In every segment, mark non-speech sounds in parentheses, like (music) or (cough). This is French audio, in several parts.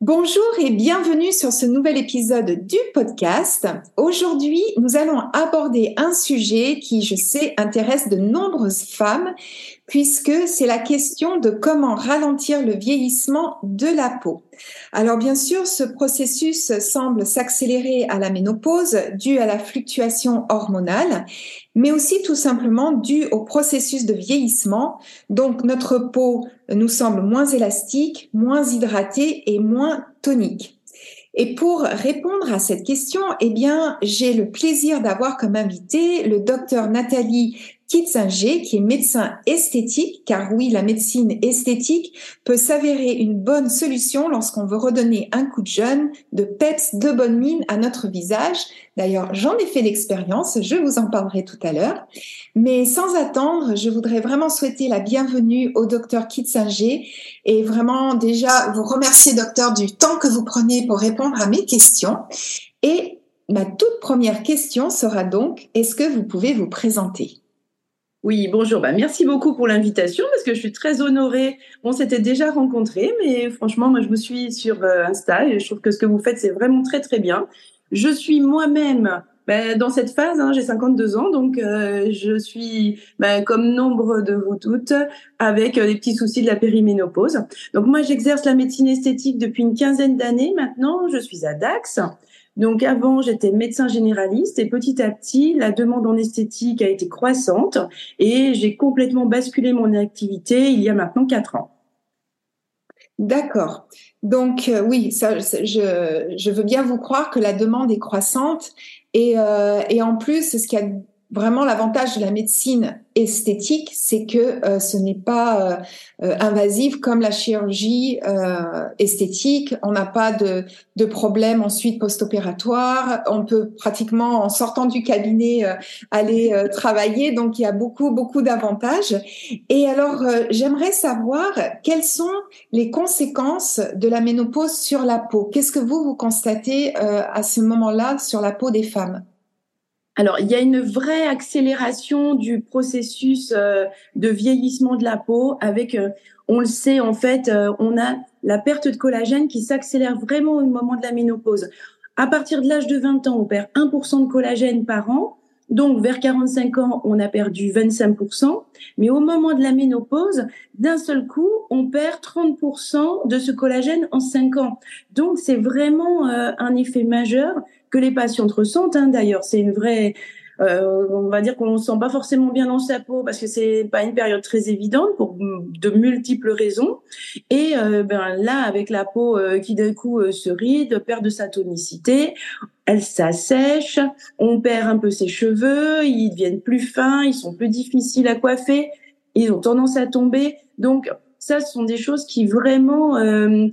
Bonjour et bienvenue sur ce nouvel épisode du podcast. Aujourd'hui, nous allons aborder un sujet qui, je sais, intéresse de nombreuses femmes puisque c'est la question de comment ralentir le vieillissement de la peau. Alors bien sûr, ce processus semble s'accélérer à la ménopause dû à la fluctuation hormonale, mais aussi tout simplement dû au processus de vieillissement. Donc notre peau nous semble moins élastique, moins hydratée et moins tonique. Et pour répondre à cette question, eh bien, j'ai le plaisir d'avoir comme invité le docteur Nathalie Kitzinger, qui est médecin esthétique, car oui, la médecine esthétique peut s'avérer une bonne solution lorsqu'on veut redonner un coup de jeune, de peps, de bonne mine à notre visage. D'ailleurs, j'en ai fait l'expérience, je vous en parlerai tout à l'heure. Mais sans attendre, je voudrais vraiment souhaiter la bienvenue au docteur Kitzinger et vraiment déjà vous remercier, docteur, du temps que vous prenez pour répondre à mes questions. Et ma toute première question sera donc, est-ce que vous pouvez vous présenter? Oui, bonjour. Bah, merci beaucoup pour l'invitation parce que je suis très honorée. On s'était déjà rencontrés, mais franchement, moi, je vous suis sur euh, Insta et je trouve que ce que vous faites, c'est vraiment très, très bien. Je suis moi-même bah, dans cette phase, hein, j'ai 52 ans, donc euh, je suis bah, comme nombre de vous toutes avec euh, des petits soucis de la périménopause. Donc moi, j'exerce la médecine esthétique depuis une quinzaine d'années maintenant. Je suis à Dax. Donc avant, j'étais médecin généraliste et petit à petit, la demande en esthétique a été croissante et j'ai complètement basculé mon activité il y a maintenant quatre ans. D'accord. Donc euh, oui, ça, je, je, veux bien vous croire que la demande est croissante et, euh, et en plus, ce qui a vraiment l'avantage de la médecine esthétique, c'est que euh, ce n'est pas euh, euh, invasif comme la chirurgie esthétique. On n'a pas de, de problème ensuite post-opératoire. On peut pratiquement, en sortant du cabinet, aller travailler. Donc, il y a beaucoup, beaucoup d'avantages. Et alors, j'aimerais savoir quelles sont les conséquences de la ménopause sur la peau. Qu'est-ce que vous, vous constatez à ce moment-là sur la peau des femmes? Alors, il y a une vraie accélération du processus euh, de vieillissement de la peau avec, euh, on le sait, en fait, euh, on a la perte de collagène qui s'accélère vraiment au moment de la ménopause. À partir de l'âge de 20 ans, on perd 1% de collagène par an. Donc, vers 45 ans, on a perdu 25%. Mais au moment de la ménopause, d'un seul coup, on perd 30% de ce collagène en 5 ans. Donc, c'est vraiment un effet majeur que les patientes ressentent. Hein, D'ailleurs, c'est une vraie, euh, on va dire qu'on ne sent pas forcément bien dans sa peau parce que c'est pas une période très évidente pour de multiples raisons. Et euh, ben là, avec la peau euh, qui d'un coup euh, se ride, perd de sa tonicité, elle s'assèche, on perd un peu ses cheveux, ils deviennent plus fins, ils sont plus difficiles à coiffer, ils ont tendance à tomber. Donc ça, ce sont des choses qui vraiment euh,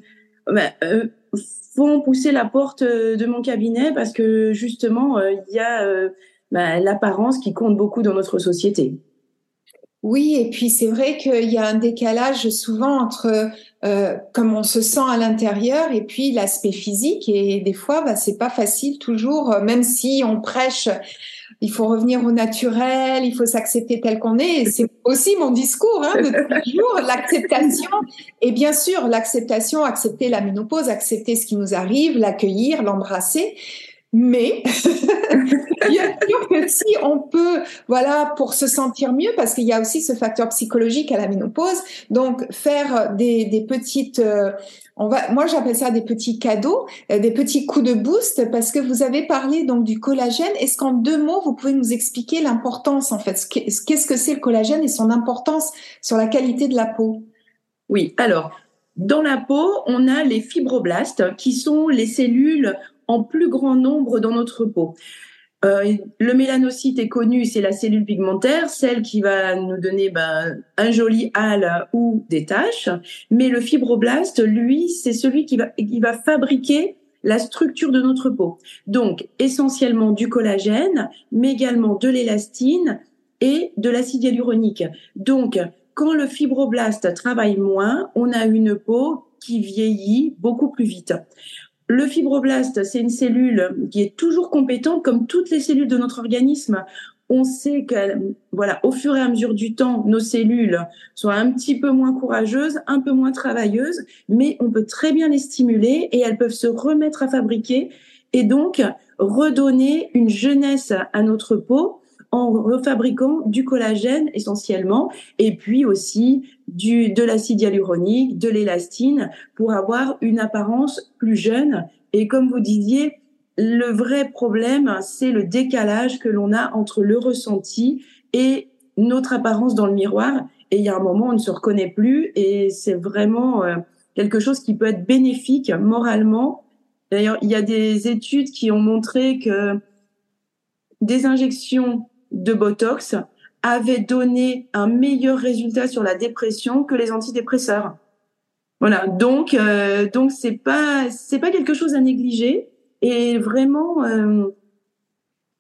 vont pousser la porte euh, de mon cabinet parce que justement, euh, il y a euh, bah, l'apparence qui compte beaucoup dans notre société. Oui, et puis c'est vrai qu'il y a un décalage souvent entre comme on se sent à l'intérieur et puis l'aspect physique. Et des fois, bah, c'est pas facile toujours, même si on prêche il faut revenir au naturel, il faut s'accepter tel qu'on est. C'est (laughs) aussi mon discours hein, de toujours, l'acceptation. Et bien sûr, l'acceptation, accepter la ménopause, accepter ce qui nous arrive, l'accueillir, l'embrasser. Mais (laughs) bien sûr que si on peut, voilà, pour se sentir mieux, parce qu'il y a aussi ce facteur psychologique à la ménopause, donc faire des, des petites, euh, on va, moi j'appelle ça des petits cadeaux, euh, des petits coups de boost, parce que vous avez parlé donc du collagène. Est-ce qu'en deux mots vous pouvez nous expliquer l'importance en fait, qu'est-ce que c'est le collagène et son importance sur la qualité de la peau? Oui, alors dans la peau, on a les fibroblastes qui sont les cellules en plus grand nombre dans notre peau. Euh, le mélanocyte est connu, c'est la cellule pigmentaire, celle qui va nous donner ben, un joli hâle ou des taches. Mais le fibroblaste, lui, c'est celui qui va, qui va fabriquer la structure de notre peau. Donc, essentiellement du collagène, mais également de l'élastine et de l'acide hyaluronique. Donc, quand le fibroblaste travaille moins, on a une peau qui vieillit beaucoup plus vite. Le fibroblaste, c'est une cellule qui est toujours compétente comme toutes les cellules de notre organisme. On sait que, voilà, au fur et à mesure du temps, nos cellules sont un petit peu moins courageuses, un peu moins travailleuses, mais on peut très bien les stimuler et elles peuvent se remettre à fabriquer et donc redonner une jeunesse à notre peau en refabriquant du collagène essentiellement, et puis aussi du, de l'acide hyaluronique, de l'élastine, pour avoir une apparence plus jeune. Et comme vous disiez, le vrai problème, c'est le décalage que l'on a entre le ressenti et notre apparence dans le miroir. Et il y a un moment, on ne se reconnaît plus, et c'est vraiment euh, quelque chose qui peut être bénéfique moralement. D'ailleurs, il y a des études qui ont montré que des injections de Botox avait donné un meilleur résultat sur la dépression que les antidépresseurs. Voilà, donc euh, donc c'est pas c'est pas quelque chose à négliger et vraiment euh,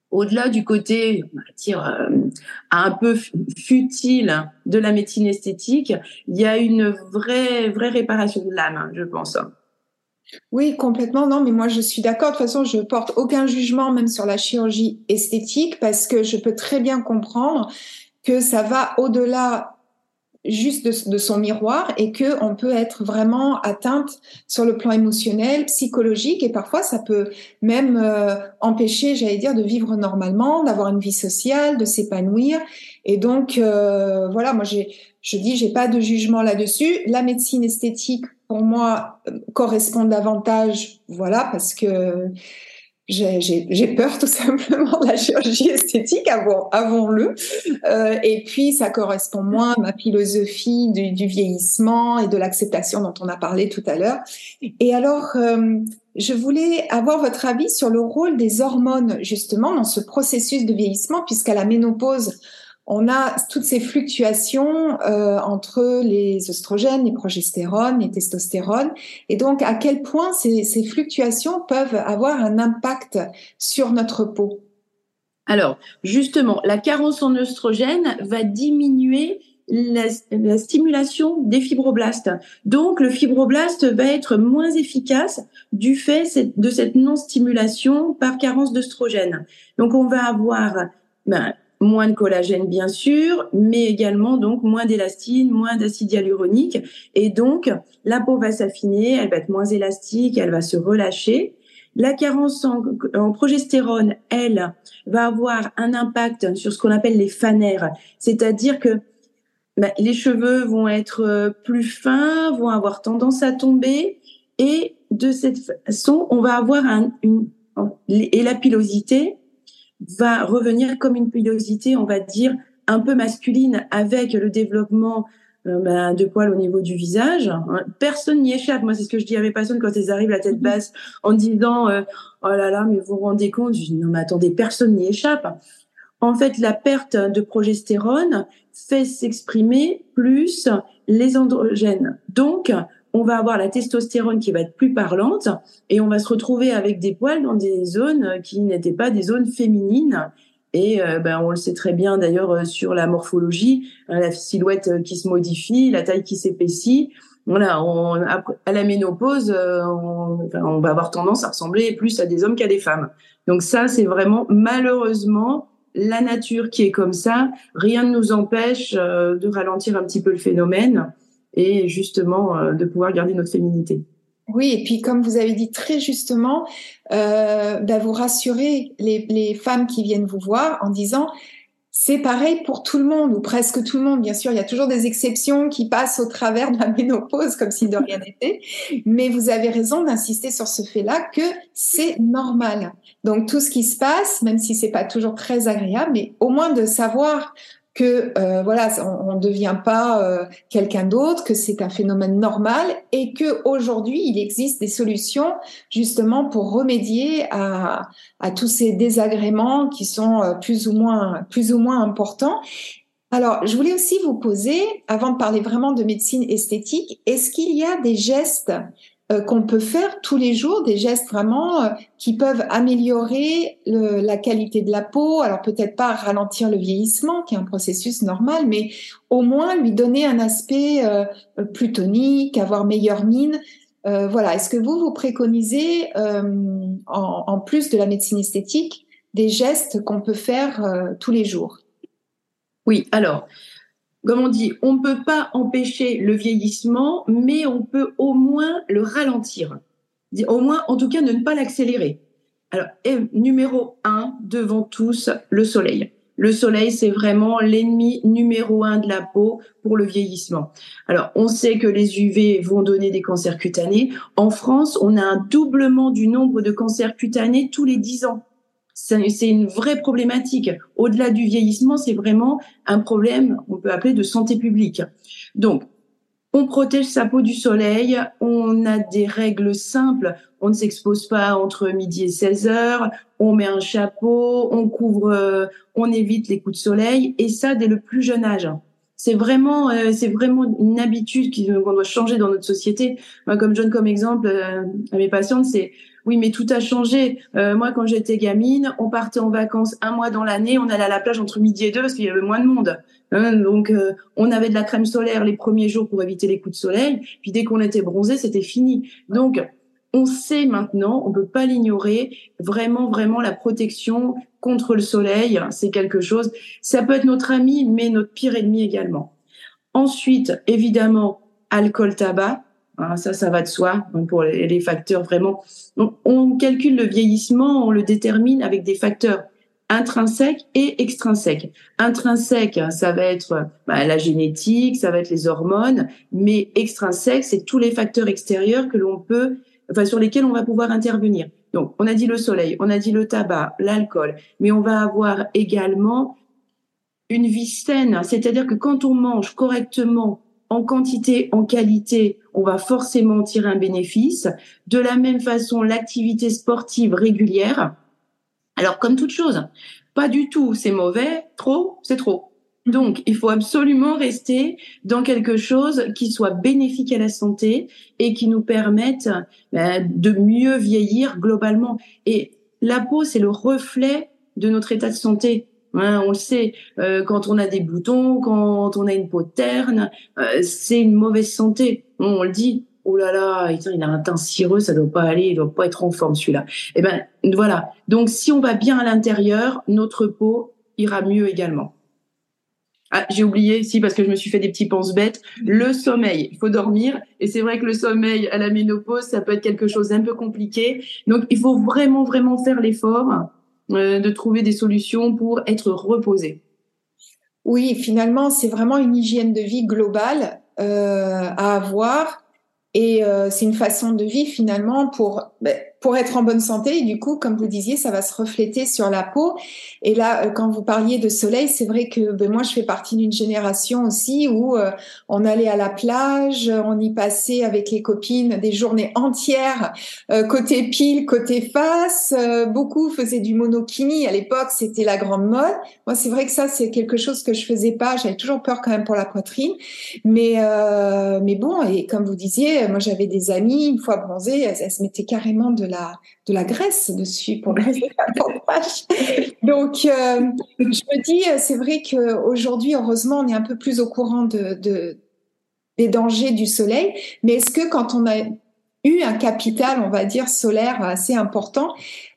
au-delà du côté on va dire euh, un peu futile de la médecine esthétique, il y a une vraie vraie réparation de l'âme, je pense. Oui, complètement. Non, mais moi, je suis d'accord. De toute façon, je porte aucun jugement, même sur la chirurgie esthétique, parce que je peux très bien comprendre que ça va au-delà juste de, son miroir et que on peut être vraiment atteinte sur le plan émotionnel, psychologique et parfois ça peut même euh, empêcher, j'allais dire, de vivre normalement, d'avoir une vie sociale, de s'épanouir. Et donc euh, voilà, moi je dis, j'ai pas de jugement là-dessus. La médecine esthétique pour moi correspond davantage, voilà, parce que j'ai peur (laughs) tout simplement de la chirurgie esthétique, avons-le. Euh, et puis, ça correspond moins à ma philosophie du, du vieillissement et de l'acceptation dont on a parlé tout à l'heure. Et alors, euh, je voulais avoir votre avis sur le rôle des hormones, justement, dans ce processus de vieillissement, puisqu'à la ménopause, on a toutes ces fluctuations euh, entre les oestrogènes, les progestérones, les testostérones, et donc à quel point ces, fluctuations peuvent avoir un impact sur notre peau? Alors, justement, la carence en oestrogène va diminuer la, la, stimulation des fibroblastes. Donc, le fibroblast va être moins efficace du fait de cette non-stimulation par carence d'oestrogène. Donc, on va avoir ben, moins de collagène bien sûr, mais également donc moins d'élastine, moins d'acide hyaluronique. Et donc la peau va s'affiner, elle va être moins élastique, elle va se relâcher. La carence en, progestérone, elle, va avoir un impact sur ce qu'on appelle les fanères, c'est-à-dire que bah, les cheveux vont être euh, plus fins, vont avoir tendance à tomber. Et de cette façon, on va avoir un, une, et la pilosité, va revenir comme une pilosité, on va dire, un peu masculine avec le développement euh, ben, de poils au niveau du visage. Personne n'y échappe. Moi, c'est ce que je dis à mes patients quand ils arrivent la tête mhm. basse en disant euh, Oh là là, mais vous vous rendez compte? Je dis Non, mais attendez, personne n'y échappe. En fait, la perte de progestérone fait s'exprimer plus les androgènes. Donc, on va avoir la testostérone qui va être plus parlante et on va se retrouver avec des poils dans des zones qui n'étaient pas des zones féminines. Et euh, ben, on le sait très bien d'ailleurs euh, sur la morphologie, hein, la silhouette euh, qui se modifie, la taille qui s'épaissit. Voilà, on, à la ménopause, on, on, va avoir tendance à ressembler plus à des hommes qu'à des femmes. Donc ça, c'est vraiment malheureusement la nature qui est comme ça. Rien ne nous empêche de ralentir un petit peu le phénomène et justement euh, de pouvoir garder notre féminité. Oui, et puis comme vous avez dit très justement, euh, bah, vous rassurez les, les femmes qui viennent vous voir en disant c'est pareil pour tout le monde, ou presque tout le monde. Bien sûr, il y a toujours des exceptions qui passent au travers de la ménopause comme si de rien n'était. Mais vous avez raison d'insister sur ce fait-là que c'est normal. Donc, tout ce qui se passe, même si c'est pas toujours très agréable, mais au moins de savoir que euh, voilà, on ne devient pas euh, quelqu'un d'autre, que c'est un phénomène normal et que aujourd'hui il existe des solutions justement pour remédier à, tous ces désagréments qui sont euh, plus ou moins plus ou moins importants. Alors, je voulais aussi vous poser, avant de parler vraiment de médecine esthétique, est-ce qu'il y a des gestes euh, qu'on peut faire tous les jours, des gestes vraiment euh, qui peuvent améliorer la qualité de la peau. Alors peut-être pas ralentir le vieillissement, qui est un processus normal, mais au moins lui donner un aspect euh, plus tonique, avoir meilleure mine. voilà. Est-ce que vous vous préconisez, en, en, plus de la médecine esthétique, des gestes qu'on peut faire tous les jours? Oui. Alors comme on dit, on ne peut pas empêcher le vieillissement, mais on peut au moins le ralentir. Au moins, en tout cas, ne pas l'accélérer. Alors, numéro un, devant tous, le soleil. Le soleil, c'est vraiment l'ennemi numéro un de la peau pour le vieillissement. Alors, on sait que les UV vont donner des cancers cutanés. En France, on a un doublement du nombre de cancers cutanés tous les 10 ans c'est une vraie problématique. Au-delà du vieillissement, c'est vraiment un problème, on peut appeler de santé publique. Donc, on protège sa peau du soleil, on a des règles simples, on ne s'expose pas entre midi et 16 heures, on met un chapeau, on couvre, euh, on évite les coups de soleil, et ça dès le plus jeune âge. C'est vraiment, euh, c'est vraiment une habitude qu'on doit changer dans notre société. Moi, comme je donne comme exemple euh, à mes patientes, c'est oui, mais tout a changé. Euh, moi, quand j'étais gamine, on partait en vacances un mois dans l'année, on allait à la plage entre midi et deux parce qu'il y avait moins de monde. Hein, donc, euh, on avait de la crème solaire les premiers jours pour éviter les coups de soleil. Puis dès qu'on était bronzé, c'était fini. Donc, on sait maintenant, on peut pas l'ignorer, vraiment, vraiment la protection contre le soleil, c'est quelque chose. Ça peut être notre ami, mais notre pire ennemi également. Ensuite, évidemment, alcool, tabac. Hein, ça, ça va de soi pour les, facteurs vraiment. on calcule le vieillissement, on le détermine avec des facteurs intrinsèques et extrinsèques. Intrinsèque, ça va être bah, la génétique, ça va être les hormones, mais extrinsèque, c'est tous les facteurs extérieurs que l'on peut, enfin sur lesquels on va pouvoir intervenir. Donc, on a dit le soleil, on a dit le tabac, l'alcool, mais on va avoir également une vie saine, c'est-à-dire que quand on mange correctement en quantité, en qualité, on va forcément tirer un bénéfice. De la même façon, l'activité sportive régulière. Alors, comme toute chose, pas du tout, c'est mauvais, trop, c'est trop. Donc, il faut absolument rester dans quelque chose qui soit bénéfique à la santé et qui nous permette ben, de mieux vieillir globalement. Et la peau, c'est le reflet de notre état de santé. Hein, on le sait, euh, quand on a des boutons, quand on a une peau terne, euh, c'est une mauvaise santé. On, le dit, oh là là, il a un teint cireux, ça doit pas aller, il doit pas être en forme celui-là. Eh ben voilà. Donc si on va bien à l'intérieur, notre peau ira mieux également. Ah, j'ai oublié, si, parce que je me suis fait des petits penses bêtes. Le sommeil, il faut dormir. Et c'est vrai que le sommeil à la ménopause, ça peut être quelque chose d'un peu compliqué. Donc, il faut vraiment, vraiment faire l'effort de trouver des solutions pour être reposé. Oui, finalement, c'est vraiment une hygiène de vie globale euh, à avoir. Et euh, c'est une façon de vie finalement pour ben, pour être en bonne santé. Et du coup, comme vous disiez, ça va se refléter sur la peau. Et là, euh, quand vous parliez de soleil, c'est vrai que ben, moi, je fais partie d'une génération aussi où euh, on allait à la plage, on y passait avec les copines des journées entières, euh, côté pile, côté face. beaucoup faisaient du monokini. À l'époque, c'était la grande mode. Moi, c'est vrai que ça, c'est quelque chose que je faisais pas. J'avais toujours peur quand même pour la poitrine. Mais, mais bon, et comme vous disiez, moi, j'avais des amies, une fois bronzées, elles, elles se mettaient carrément de la, de la graisse dessus pour le (laughs) Donc, euh, je me dis, c'est vrai qu'aujourd'hui, heureusement, on est un peu plus au courant de, des dangers du soleil. Mais est-ce que quand on a eu un capital, on va dire, solaire assez important,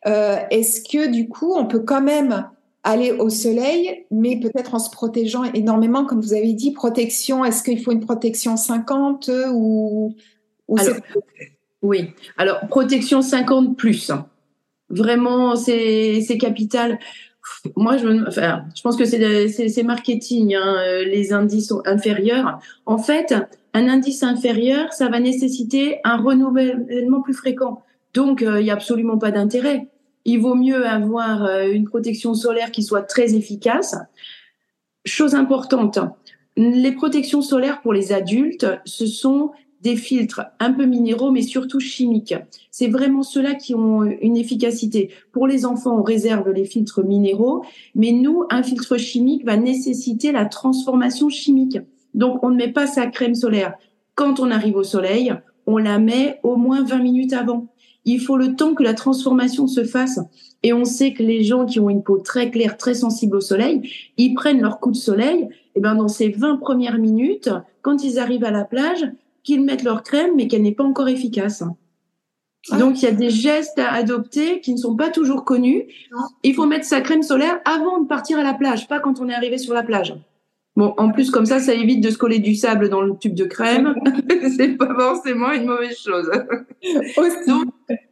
euh, est-ce que du coup, on peut quand même aller au soleil, mais peut-être en se protégeant énormément, comme vous avez dit, protection, est-ce qu'il faut une protection 50 ou, ou Oui. Alors, protection 50 plus. Vraiment, c'est capital. Moi, je, enfin, je pense que c'est marketing, hein, les indices inférieurs. En fait, un indice inférieur, ça va nécessiter un renouvellement plus fréquent. Donc, euh, il n'y a absolument pas d'intérêt. Il vaut mieux avoir euh, une protection solaire qui soit très efficace. Chose importante, les protections solaires pour les adultes, ce sont des filtres un peu minéraux, mais surtout chimiques. C'est vraiment ceux-là qui ont une efficacité. Pour les enfants, on réserve les filtres minéraux, mais nous, un filtre chimique va nécessiter la transformation chimique. Donc, on ne met pas sa crème solaire quand on arrive au soleil, on la met au moins 20 minutes avant. Il faut le temps que la transformation se fasse. Et on sait que les gens qui ont une peau très claire, très sensible au soleil, ils prennent leur coup de soleil. Et ben dans ces 20 premières minutes, quand ils arrivent à la plage, qu'ils mettent leur crème, mais qu'elle n'est pas encore efficace. Ah. Donc, il y a des gestes à adopter qui ne sont pas toujours connus. Il faut mettre sa crème solaire avant de partir à la plage, pas quand on est arrivé sur la plage. Bon, en plus, comme ça, ça évite de se coller du sable dans le tube de crème. (laughs) c'est pas forcément une mauvaise chose. (laughs) Donc,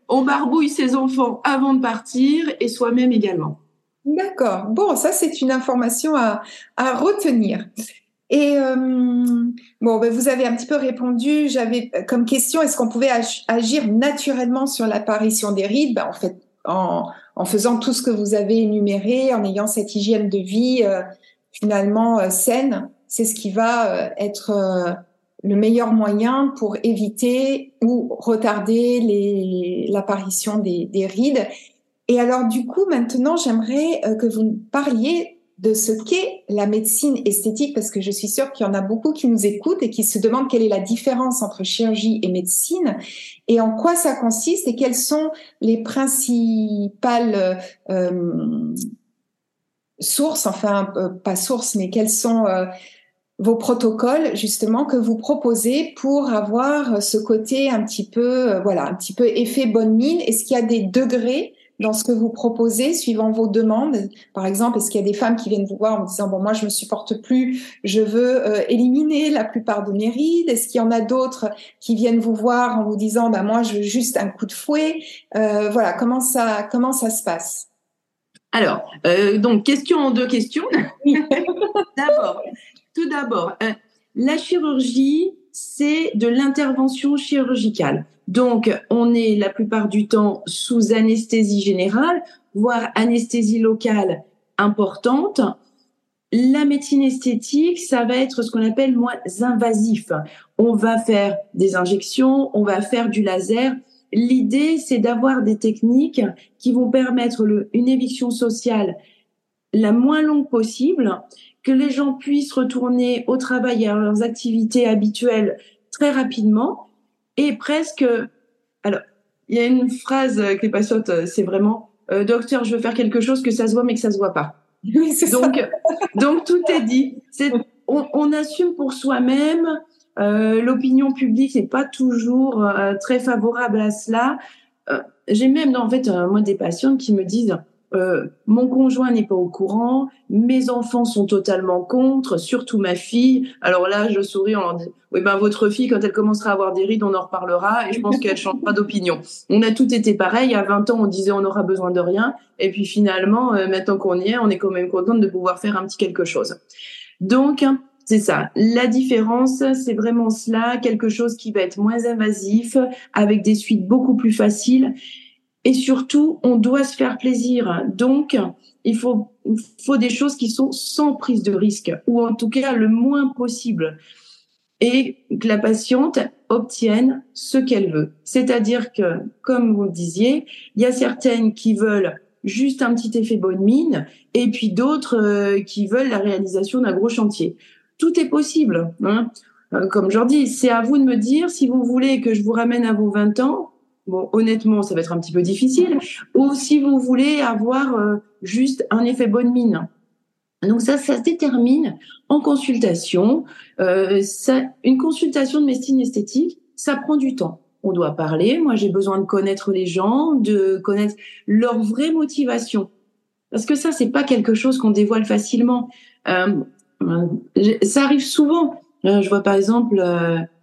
on barbouille ses enfants avant de partir et soi-même également. D'accord. Bon, ça, c'est une information à, à retenir. Et euh, bon, ben, vous avez un petit peu répondu. J'avais euh, comme question, est-ce qu'on pouvait agir naturellement sur l'apparition des rides? Ben, En fait, en, faisant tout ce que vous avez énuméré, en ayant cette hygiène de vie euh, finalement saine, c'est ce qui va être le meilleur moyen pour éviter ou retarder l'apparition des, des rides. Et alors, du coup, maintenant, j'aimerais que vous parliez de ce qu'est la médecine esthétique, parce que je suis sûre qu'il y en a beaucoup qui nous écoutent et qui se demandent quelle est la différence entre chirurgie et médecine et en quoi ça consiste et quelles sont les principales euh, sources, enfin euh, pas sources, mais quels sont euh, vos protocoles justement que vous proposez pour avoir ce côté un petit peu, voilà, un petit peu effet bonne mine. Est-ce qu'il y a des degrés dans ce que vous proposez suivant vos demandes. Par exemple, est-ce qu'il y a des femmes qui viennent vous voir en disant bon moi je me supporte plus, je veux euh, éliminer la plupart de mes rides. Est-ce qu'il y en a d'autres qui viennent vous voir en vous disant bah moi je veux juste un coup de fouet? Euh, Voilà comment ça comment ça se passe? Alors euh, donc question en deux questions. (laughs) d'abord, tout d'abord, la chirurgie c'est de l'intervention chirurgicale. Donc, on est la plupart du temps sous anesthésie générale, voire anesthésie locale importante. La médecine esthétique, ça va être ce qu'on appelle moins invasif. On va faire des injections, on va faire du laser. L'idée, c'est d'avoir des techniques qui vont permettre une éviction sociale la moins longue possible, que les gens puissent retourner au travail et à leurs activités habituelles très rapidement et presque. Alors, il y a une phrase que les patientes, euh, c'est vraiment euh, Docteur, je veux faire quelque chose que ça se voit mais que ça se voit pas. (laughs) donc, donc tout est dit. On, assume pour soi-même. Euh, l'opinion publique n'est pas toujours très favorable à cela. j'ai même en fait moi des patientes qui me disent euh, mon conjoint n'est pas au courant, mes enfants sont totalement contre, surtout ma fille. Alors là, je souris en leur disant, oui, ben votre fille, quand elle commencera à avoir des rides, on en reparlera et je pense qu'elle (laughs) changera d'opinion. On a tout été pareil. À 20 ans, on disait on aura besoin de rien. Et puis finalement, euh, maintenant qu'on y est, on est quand même contente de pouvoir faire un petit quelque chose. Donc, c'est ça. La différence, c'est vraiment cela, quelque chose qui va être moins invasif, avec des suites beaucoup plus faciles et surtout, on doit se faire plaisir. Donc, il faut, il faut des choses qui sont sans prise de risque, ou en tout cas le moins possible. Et que la patiente obtienne ce qu'elle veut. C'est-à-dire que, comme vous le disiez, il y a certaines qui veulent juste un petit effet bonne mine, et puis d'autres euh, qui veulent la réalisation d'un gros chantier. Tout est possible. Hein. Euh, comme je leur dis, c'est à vous de me dire si vous voulez que je vous ramène à vos 20 ans, Bon, honnêtement, ça va être un petit peu difficile. Ou si vous voulez avoir euh, juste un effet bonne mine. Donc ça, ça se détermine en consultation. Euh, ça, une consultation de médecine esthétique, ça prend du temps. On doit parler. Moi, j'ai besoin de connaître les gens, de connaître leur vraie motivation. Parce que ça, c'est pas quelque chose qu'on dévoile facilement. Euh, ça arrive souvent. je vois par exemple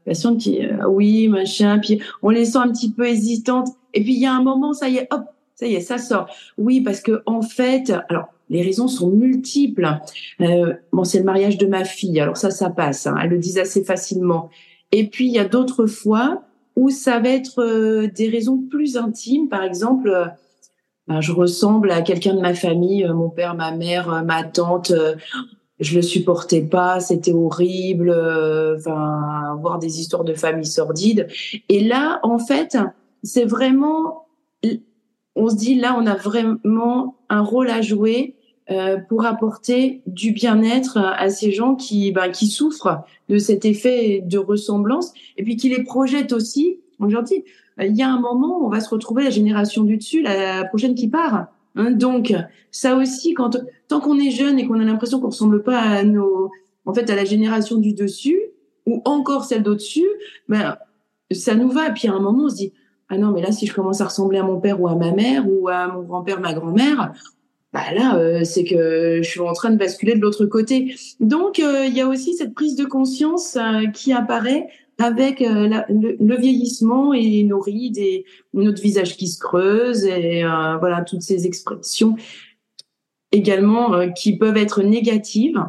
patiente qui, oui, machin, puis on les sent un petit peu hésitantes. Et puis il y a un moment, ça y est, hop, ça y est, ça sort. Oui, parce que en fait, alors les raisons sont multiples. Euh, bon, c'est le mariage de ma fille, alors ça, ça passe. Hein, elles le disent assez facilement. Et puis il y a d'autres fois où ça va être euh, des raisons plus intimes. Par exemple, euh, ben, je ressemble à quelqu'un de ma famille, euh, mon père, ma mère, ma tante. Je le supportais pas, c'était horrible. Enfin, voir des histoires de famille sordides. Et là, en fait, c'est vraiment, on se dit là, on a vraiment un rôle à jouer euh, pour apporter du bien-être à ces gens qui, ben, qui souffrent de cet effet de ressemblance et puis qui les projettent aussi. Aujourd'hui, il y a un moment on va se retrouver la génération du dessus, la prochaine qui part. Hein, donc, ça aussi, quand tant qu'on est jeune et qu'on a l'impression qu'on ressemble pas à nos, en fait, à la génération du dessus ou encore celle d'au-dessus, ben ça nous va. Puis à un moment, on se dit ah non, mais là, si je commence à ressembler à mon père ou à ma mère ou à mon grand-père, ma grand-mère, bah là, euh, c'est que je suis en train de basculer de l'autre côté. Donc, euh, il y a aussi cette prise de conscience euh, qui apparaît avec le, vieillissement et nos rides et notre visage qui se creuse et voilà toutes ces expressions également qui peuvent être négatives.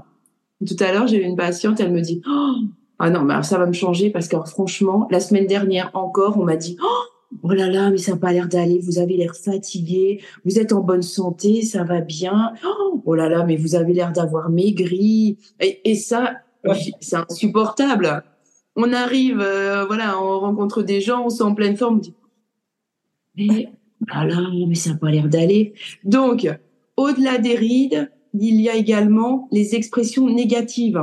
Tout à l'heure, j'ai eu une patiente, elle me dit oh, ah non, mais ça va me changer parce que franchement, la semaine dernière encore, on m'a dit oh, oh là là, mais ça n'a pas l'air d'aller, vous avez l'air fatigué, vous êtes en bonne santé, ça va bien. Oh là là, mais vous avez l'air d'avoir maigri. Et, ça, c'est insupportable. On arrive, euh, voilà, on rencontre des gens, on sent en pleine forme, on dit, mais, oh là là, mais ça n'a pas l'air d'aller. Donc, au-delà des rides, il y a également les expressions négatives.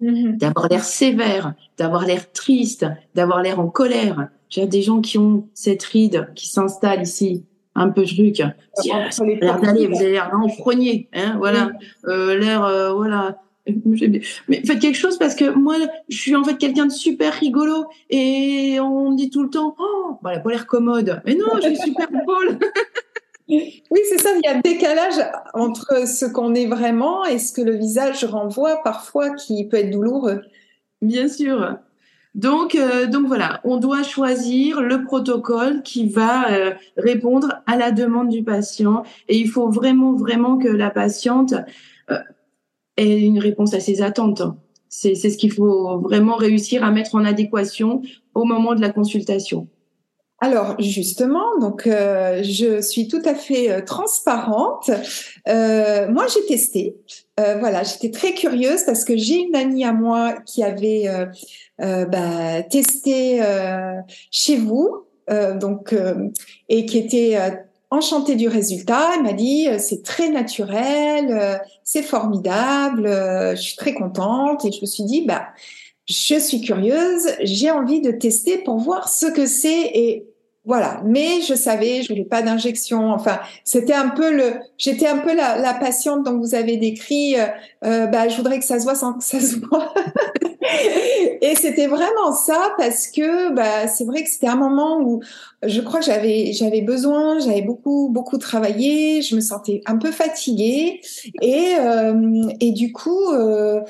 Mm-hmm. D'avoir l'air sévère, d'avoir l'air triste, d'avoir l'air en colère, j'ai des gens qui ont cette ride qui s'installe ici, un peu truc. Ah, l'air d'aller, vous avez l'air hein, voilà, euh, l'air, euh, voilà. Mais faites quelque chose parce que moi, je suis en fait quelqu'un de super rigolo et on me dit tout le temps, oh, bah, elle n'a pas l'air commode. Mais non, je suis super (laughs) drôle. oui, c'est ça, il y a un décalage entre ce qu'on est vraiment et ce que le visage renvoie parfois qui peut être douloureux. Bien sûr. Donc, euh, donc voilà, on doit choisir le protocole qui va euh, répondre à la demande du patient et il faut vraiment, vraiment que la patiente euh, une réponse à ses attentes. C'est ce qu'il faut vraiment réussir à mettre en adéquation au moment de la consultation. Alors justement, donc je suis tout à fait transparente. moi, j'ai testé. voilà, j'étais très curieuse parce que j'ai une amie à moi qui avait euh, bah, testé euh, chez vous, euh, donc et qui était enchantée du résultat. Elle m'a dit c'est très naturel, c'est formidable, je suis très contente et je me suis dit bah je suis curieuse, j'ai envie de tester pour voir ce que c'est et voilà, mais je savais, je voulais pas d'injection. Enfin, c'était un peu le, j'étais un peu la, la, patiente dont vous avez décrit. Euh, bah, je voudrais que ça se voit sans que ça se voit. (laughs) et c'était vraiment ça parce que bah, c'est vrai que c'était un moment où je crois que j'avais j'avais besoin, j'avais beaucoup beaucoup travaillé, je me sentais un peu fatiguée et euh, et du coup euh,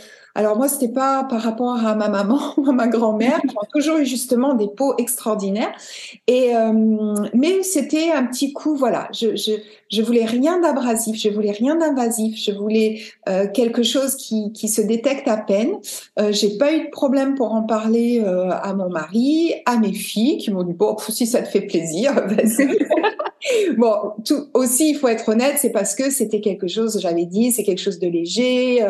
alors moi, c'était pas par rapport à ma maman (laughs) ou à ma grand-mère, qui toujours eu justement des peaux extraordinaires. Et euh, mais c'était un petit coup, voilà. Je, je, je voulais rien d'abrasif, je voulais rien d'invasif, je voulais euh, quelque chose qui, qui se détecte à peine. Euh, J'ai pas eu de problème pour en parler euh, à mon mari, à mes filles qui m'ont dit bon (laughs) si ça te fait plaisir, (laughs) vas-y. bon, tout, aussi il faut être honnête, c'est parce que c'était quelque chose, j'avais dit, c'est quelque chose de léger.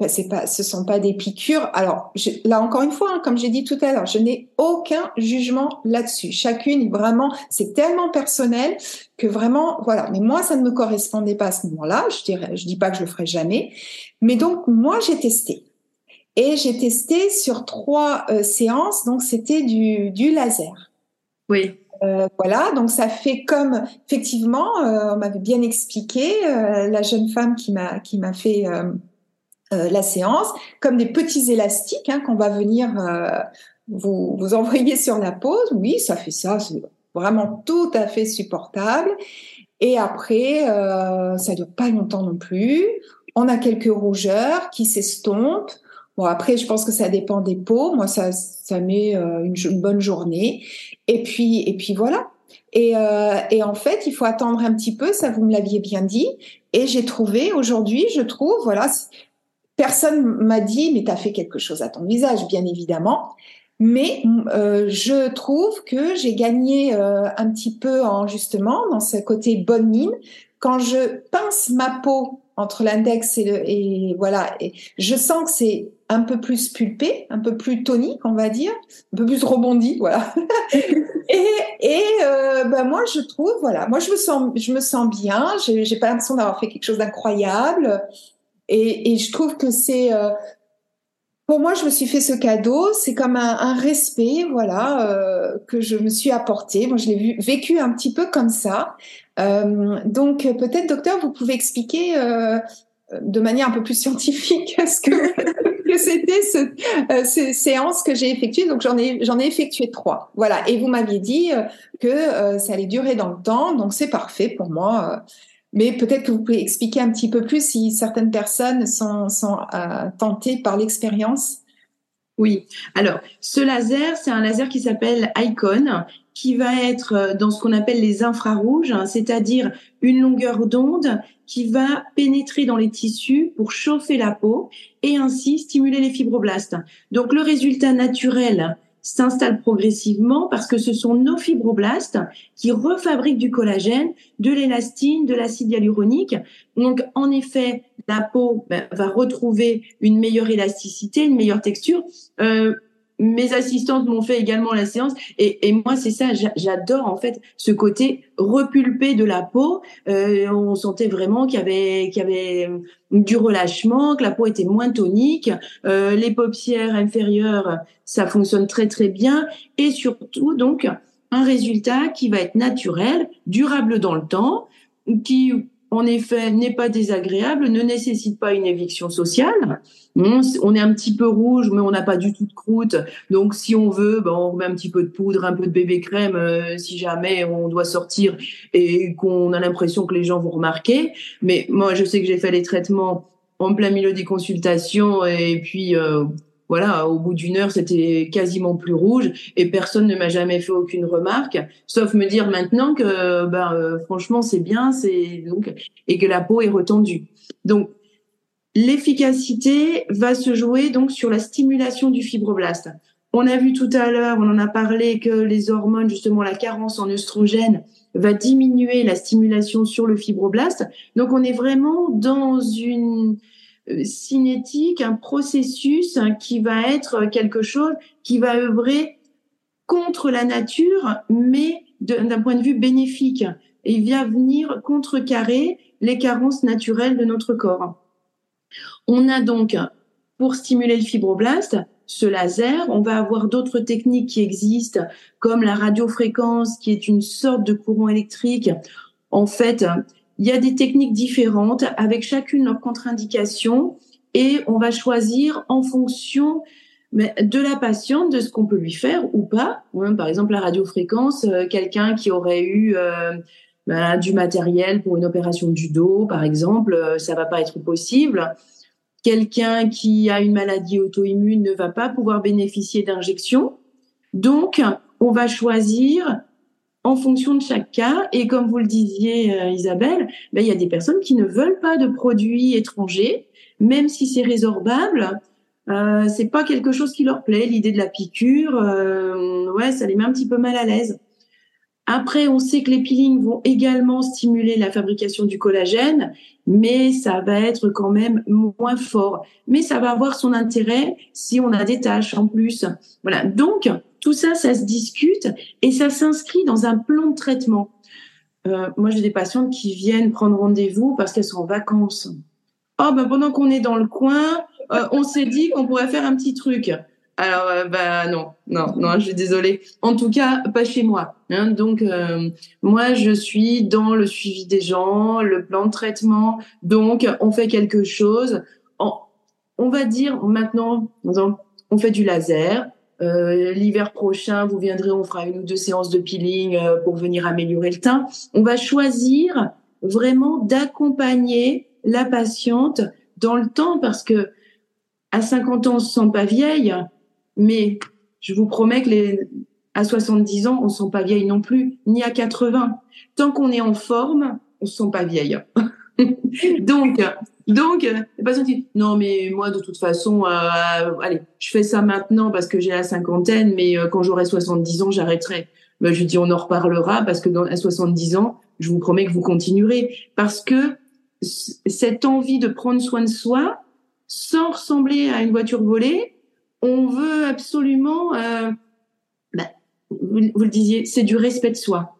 Ben, c'est pas, ce sont pas des piqûres. Alors là encore une fois, hein, comme j'ai dit tout à l'heure, je n'ai aucun jugement là-dessus. Chacune, vraiment, c'est tellement personnel que vraiment, voilà. Mais moi, ça ne me correspondait pas à ce moment-là. Je dirais, je dis pas que je le ferai jamais. Mais donc moi, j'ai testé. Et j'ai testé sur trois euh, séances, donc c'était du, du laser. Oui. Euh, voilà, donc ça fait comme effectivement, euh, on m'avait bien expliqué la jeune femme qui m'a qui m'a fait euh, la séance, comme des petits élastiques hein, qu'on va venir euh, vous, vous envoyer sur la pose. Oui, ça fait ça, c'est vraiment tout à fait supportable. Et après, euh, ça dure pas longtemps non plus. On a quelques rougeurs qui s'estompent. Bon, après, je pense que ça dépend des peaux. Moi, ça, ça met euh, une, bonne journée. Et puis, et puis voilà. Et, euh, et, en fait, il faut attendre un petit peu. Ça, vous me l'aviez bien dit. Et j'ai trouvé aujourd'hui, je trouve, voilà, personne m'a dit, mais tu as fait quelque chose à ton visage, bien évidemment. Mais euh, je trouve que j'ai gagné euh, un petit peu en justement dans ce côté bonne mine quand je pince ma peau entre l'index et le voilà et je sens que c'est un peu plus pulpé, un peu plus tonique, on va dire, un peu plus rebondi, (laughs) voilà. et et euh, ben moi je trouve voilà, moi je me sens je me sens bien, j'ai pas l'impression d'avoir fait quelque chose d'incroyable et, je trouve que c'est euh, pour moi, je me suis fait ce cadeau. C'est comme un, respect, voilà, euh, que je me suis apporté. Moi, je l'ai vécu un petit peu comme ça. Euh, donc, peut-être, docteur, vous pouvez expliquer de manière un peu plus scientifique (laughs) ce (laughs) que, c'était ce, ces séances que j'ai effectuées. Donc, j'en ai, j'en ai effectué trois. Voilà. Et vous m'aviez dit que ça allait durer dans le temps. Donc, c'est parfait pour moi. Mais peut-être que vous pouvez expliquer un petit peu plus si certaines personnes sont, sont euh, tentées par l'expérience. Oui, alors ce laser, c'est un laser qui s'appelle Icon, qui va être euh, dans ce qu'on appelle les infrarouges, hein, c'est-à-dire une longueur d'onde qui va pénétrer dans les tissus pour chauffer la peau et ainsi stimuler les fibroblastes. Donc le résultat naturel, s'installe progressivement parce que ce sont nos fibroblastes qui refabriquent du collagène, de l'élastine, de l'acide hyaluronique. Donc, en effet, la peau ben, va retrouver une meilleure élasticité, une meilleure texture. Euh, mes assistantes m'ont fait également la séance. Et, et moi c'est ça j'adore en fait ce côté repulpé de la peau. Euh, on sentait vraiment qu'il y avait qu'il y avait du relâchement que la peau était moins tonique. Euh, les paupières inférieures ça fonctionne très très bien. Et surtout donc un résultat qui va être naturel durable dans le temps qui en effet, n'est pas désagréable, ne nécessite pas une éviction sociale. On, est un petit peu rouge, mais on n'a pas du tout de croûte. Donc, si on veut, ben, on remet un petit peu de poudre, un peu de bébé crème, euh, si jamais on doit sortir et qu'on a l'impression que les gens vont remarquer. Mais moi, je sais que j'ai fait les traitements en plein milieu des consultations et puis euh, voilà, au bout d'une heure, c'était quasiment plus rouge et personne ne m'a jamais fait aucune remarque, sauf me dire maintenant que, ben, euh, franchement, c'est bien, c'est donc et que la peau est retendue. Donc, l'efficacité va se jouer donc sur la stimulation du fibroblaste. On a vu tout à l'heure, on en a parlé que les hormones, justement, la carence en œstrogène va diminuer la stimulation sur le fibroblaste. Donc, on est vraiment dans une cinétique, un processus qui va être quelque chose qui va œuvrer contre la nature, mais d'un point de vue bénéfique. Et il vient venir contrecarrer les carences naturelles de notre corps. On a donc, pour stimuler le fibroblaste, ce laser. On va avoir d'autres techniques qui existent, comme la radiofréquence, qui est une sorte de courant électrique. En fait, il y a des techniques différentes avec chacune leur contre-indication et on va choisir en fonction de la patiente, de ce qu'on peut lui faire ou pas. par exemple, la radiofréquence, euh, quelqu'un qui aurait eu euh, ben, du matériel pour une opération du dos, par exemple, euh, ça va pas être possible. Quelqu'un qui a une maladie auto-immune ne va pas pouvoir bénéficier d'injections. Donc, on va choisir en fonction de chaque cas. Et comme vous le disiez, euh, Isabelle, ben, il y a des personnes qui ne veulent pas de produits étrangers, même si c'est résorbable. Euh, c'est pas quelque chose qui leur plaît. L'idée de la piqûre, euh, ouais, ça les met un petit peu mal à l'aise. Après, on sait que les peelings vont également stimuler la fabrication du collagène, mais ça va être quand même moins fort. Mais ça va avoir son intérêt si on a des tâches en plus. Voilà. Donc, tout ça, ça se discute et ça s'inscrit dans un plan de traitement. Euh, moi, j'ai des patientes qui viennent prendre rendez-vous parce qu'elles sont en vacances. Oh, ben pendant qu'on est dans le coin, euh, on s'est dit qu'on pourrait faire un petit truc. Alors, bah non, non, non, je suis désolée. En tout cas, pas chez moi. Hein. Donc, moi, je suis dans le suivi des gens, le plan de traitement. Donc, on fait quelque chose. On, va dire maintenant, on fait du laser. Euh, l'hiver prochain, vous viendrez, on fera une ou deux séances de peeling pour venir améliorer le teint. On va choisir vraiment d'accompagner la patiente dans le temps parce que à 50 ans, on se sent pas vieille, mais je vous promets que les, à 70 ans, on se sent pas vieille non plus, ni à 80. Tant qu'on est en forme, on se sent pas vieille. (laughs) (laughs) donc, donc, non, mais moi de toute façon, euh, allez, je fais ça maintenant parce que j'ai la cinquantaine, mais euh, quand j'aurai 70 ans, j'arrêterai. Ben, je dis on en reparlera parce que dans à 70 ans, je vous promets que vous continuerez parce que cette envie de prendre soin de soi, sans ressembler à une voiture volée, on veut absolument, euh, bah, vous, le disiez, c'est du respect de soi.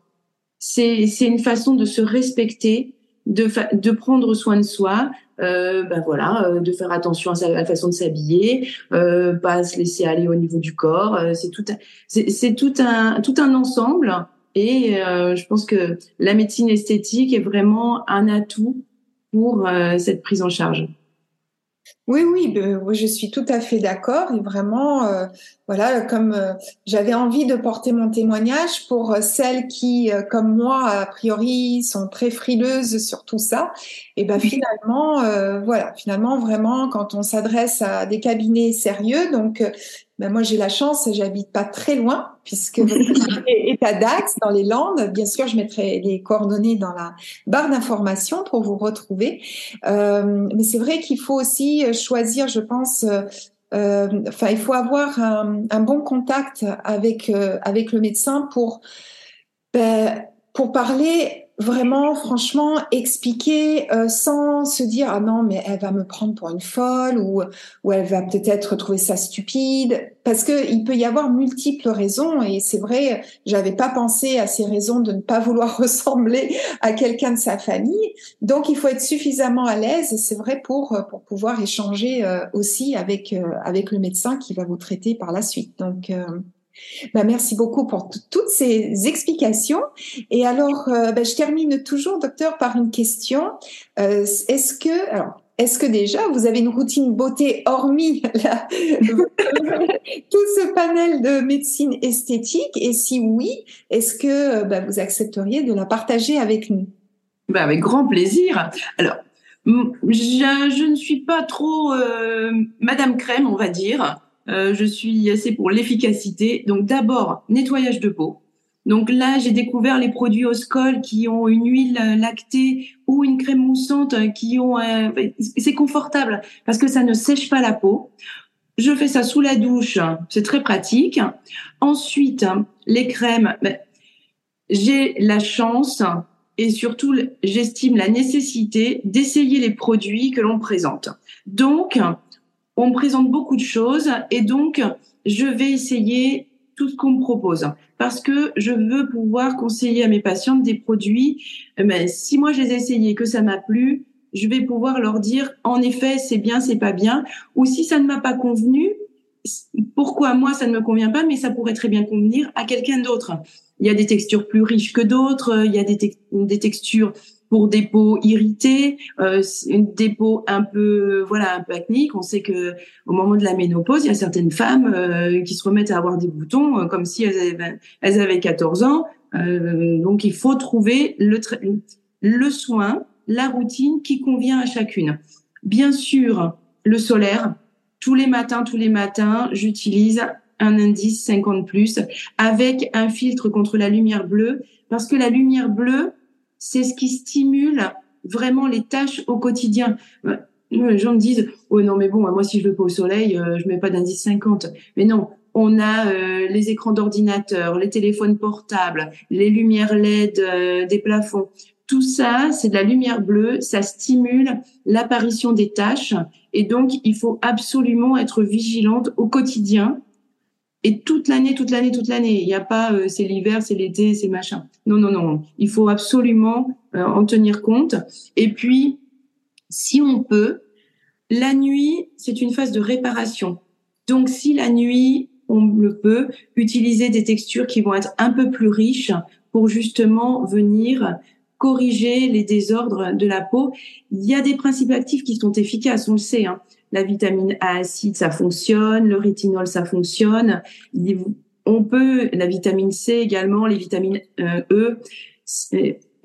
C'est une façon de se respecter, de, de prendre soin de soi, euh, ben voilà, euh, de faire attention à, la façon de s'habiller, euh, pas se laisser aller au niveau du corps. Euh, c'est tout, c'est tout un tout un ensemble. Et je pense que la médecine esthétique est vraiment un atout pour cette prise en charge. Oui, oui, ben, je suis tout à fait d'accord. Et vraiment, euh, voilà, comme euh, j'avais envie de porter mon témoignage pour euh, celles qui, comme moi, a priori, sont très frileuses sur tout ça. Et ben finalement, voilà, finalement, vraiment, quand on s'adresse à des cabinets sérieux, donc ben moi j'ai la chance, j'habite pas très loin puisque (laughs) est à Dax dans les Landes. Bien sûr, je mettrai les coordonnées dans la barre d'information pour vous retrouver. Euh, mais c'est vrai qu'il faut aussi choisir, je pense. Euh, enfin, il faut avoir un, un bon contact avec euh, avec le médecin pour ben, pour parler vraiment, franchement, expliquer euh, sans se dire ah non mais elle va me prendre pour une folle ou ou elle va peut-être trouver ça stupide. Parce que il peut y avoir multiples raisons et c'est vrai j'avais pas pensé à ces raisons de ne pas vouloir (laughs) ressembler à quelqu'un de sa famille. Donc il faut être suffisamment à l'aise c'est vrai pour pour pouvoir échanger euh, aussi avec euh, avec le médecin qui va vous traiter par la suite. Donc bah, merci beaucoup pour toutes ces explications. Et alors, euh, bah, je termine toujours, docteur, par une question. Euh, est-ce que, est-ce que déjà vous avez une routine beauté hormis (laughs) (laughs) tout ce panel de médecine esthétique? Et si oui, est-ce que bah, vous accepteriez de la partager avec nous? Avec grand plaisir. Alors, je, je ne suis pas trop euh, Madame Crème, on va dire. Euh, je suis assez pour l'efficacité. Donc d'abord, nettoyage de peau. Donc là, j'ai découvert les produits Oscol qui ont une huile lactée ou une crème moussante qui ont... c'est confortable parce que ça ne sèche pas la peau. Je fais ça sous la douche, c'est très pratique. Ensuite, les crèmes, ben, j'ai la chance et surtout j'estime la nécessité d'essayer les produits que l'on présente. Donc, on me présente beaucoup de choses et donc je vais essayer tout ce qu'on me propose parce que je veux pouvoir conseiller à mes patientes des produits. Mais eh ben, si moi je les ai essayés que ça m'a plu, je vais pouvoir leur dire en effet c'est bien, c'est pas bien. Ou si ça ne m'a pas convenu, pourquoi moi ça ne me convient pas, mais ça pourrait très bien convenir à quelqu'un d'autre. Il y a des textures plus riches que d'autres, il y a des textures pour des peaux irritées, euh, des peaux un peu voilà un peu acniques. On sait que au moment de la ménopause, il y a certaines femmes euh, qui se remettent à avoir des boutons euh, comme si elles avaient, elles avaient 14 ans. Euh, donc il faut trouver le le soin, la routine qui convient à chacune. Bien sûr, le solaire. Tous les matins, tous les matins, j'utilise un indice 50 plus avec un filtre contre la lumière bleue parce que la lumière bleue c'est ce qui stimule vraiment les tâches au quotidien. Euh, les gens me disent, oh non mais bon, moi si je veux pas au soleil, euh, je mets pas d'indice 50. Mais non, on a euh, les écrans d'ordinateur, les téléphones portables, les lumières LED des plafonds. Tout ça, c'est de la lumière bleue, ça stimule l'apparition des tâches et donc il faut absolument être vigilante au quotidien et toute l'année, toute l'année, toute l'année. Il n'y a pas euh, c'est l'hiver, c'est l'été, c'est machin. Non, non, non. Il faut absolument euh, en tenir compte. Et puis, si on peut, la nuit, c'est une phase de réparation. Donc, si la nuit, on le peut, utiliser des textures qui vont être un peu plus riches pour justement venir corriger les désordres de la peau. Il y a des principes actifs qui sont efficaces, on le sait. Hein la vitamine A acide, ça fonctionne, le rétinol, ça fonctionne. On peut, la vitamine C également, les vitamines euh, E.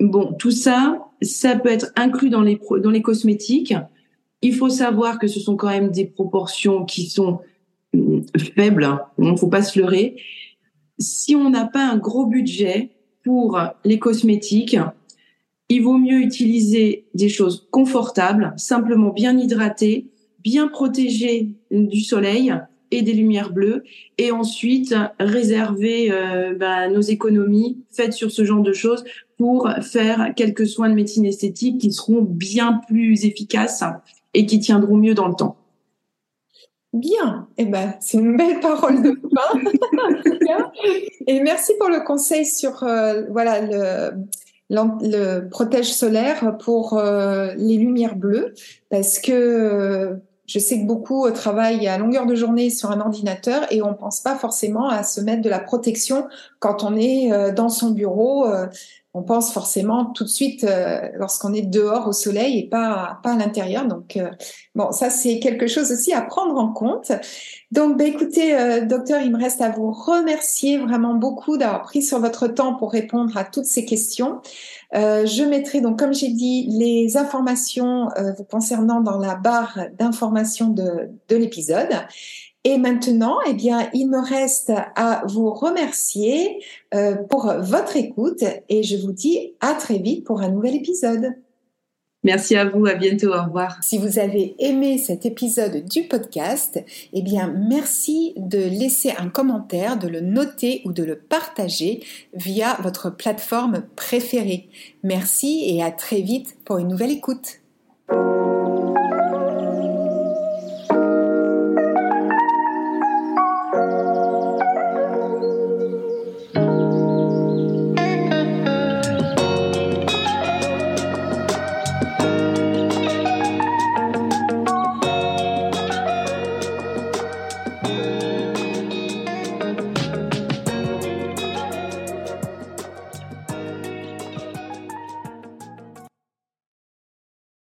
Bon, tout ça, ça peut être inclus dans les, dans les cosmétiques. il faut savoir que ce sont quand même des proportions qui sont hum, faibles, hein. il ne faut pas se leurrer. Si on n'a pas un gros budget pour les cosmétiques, il vaut mieux utiliser des choses confortables, simplement bien hydratées, bien protégées du soleil et des lumières bleues, et ensuite réserver euh, bah, nos économies faites sur ce genre de choses pour faire quelques soins de médecine esthétique qui seront bien plus efficaces et qui tiendront mieux dans le temps. Bien, eh ben, c'est une belle parole de fin. (laughs) et merci pour le conseil sur euh, voilà le, le protège solaire pour euh, les lumières bleues parce que je sais que beaucoup travaillent à longueur de journée sur un ordinateur et on pense pas forcément à se mettre de la protection quand on est dans son bureau on pense forcément tout de suite euh, lorsqu'on est dehors au soleil et pas, pas à l'intérieur. Donc, euh, bon, ça, c'est quelque chose aussi à prendre en compte. Donc, bah, écoutez, euh, docteur, il me reste à vous remercier vraiment beaucoup d'avoir pris sur votre temps pour répondre à toutes ces questions. je mettrai donc, comme j'ai dit, les informations concernant dans la barre d'informations de, de l'épisode. Et maintenant, eh bien, il me reste à vous remercier euh, pour votre écoute et je vous dis à très vite pour un nouvel épisode. Merci à vous, à bientôt, au revoir. Si vous avez aimé cet épisode du podcast, eh bien, merci de laisser un commentaire, de le noter ou de le partager via votre plateforme préférée. Merci et à très vite pour une nouvelle écoute.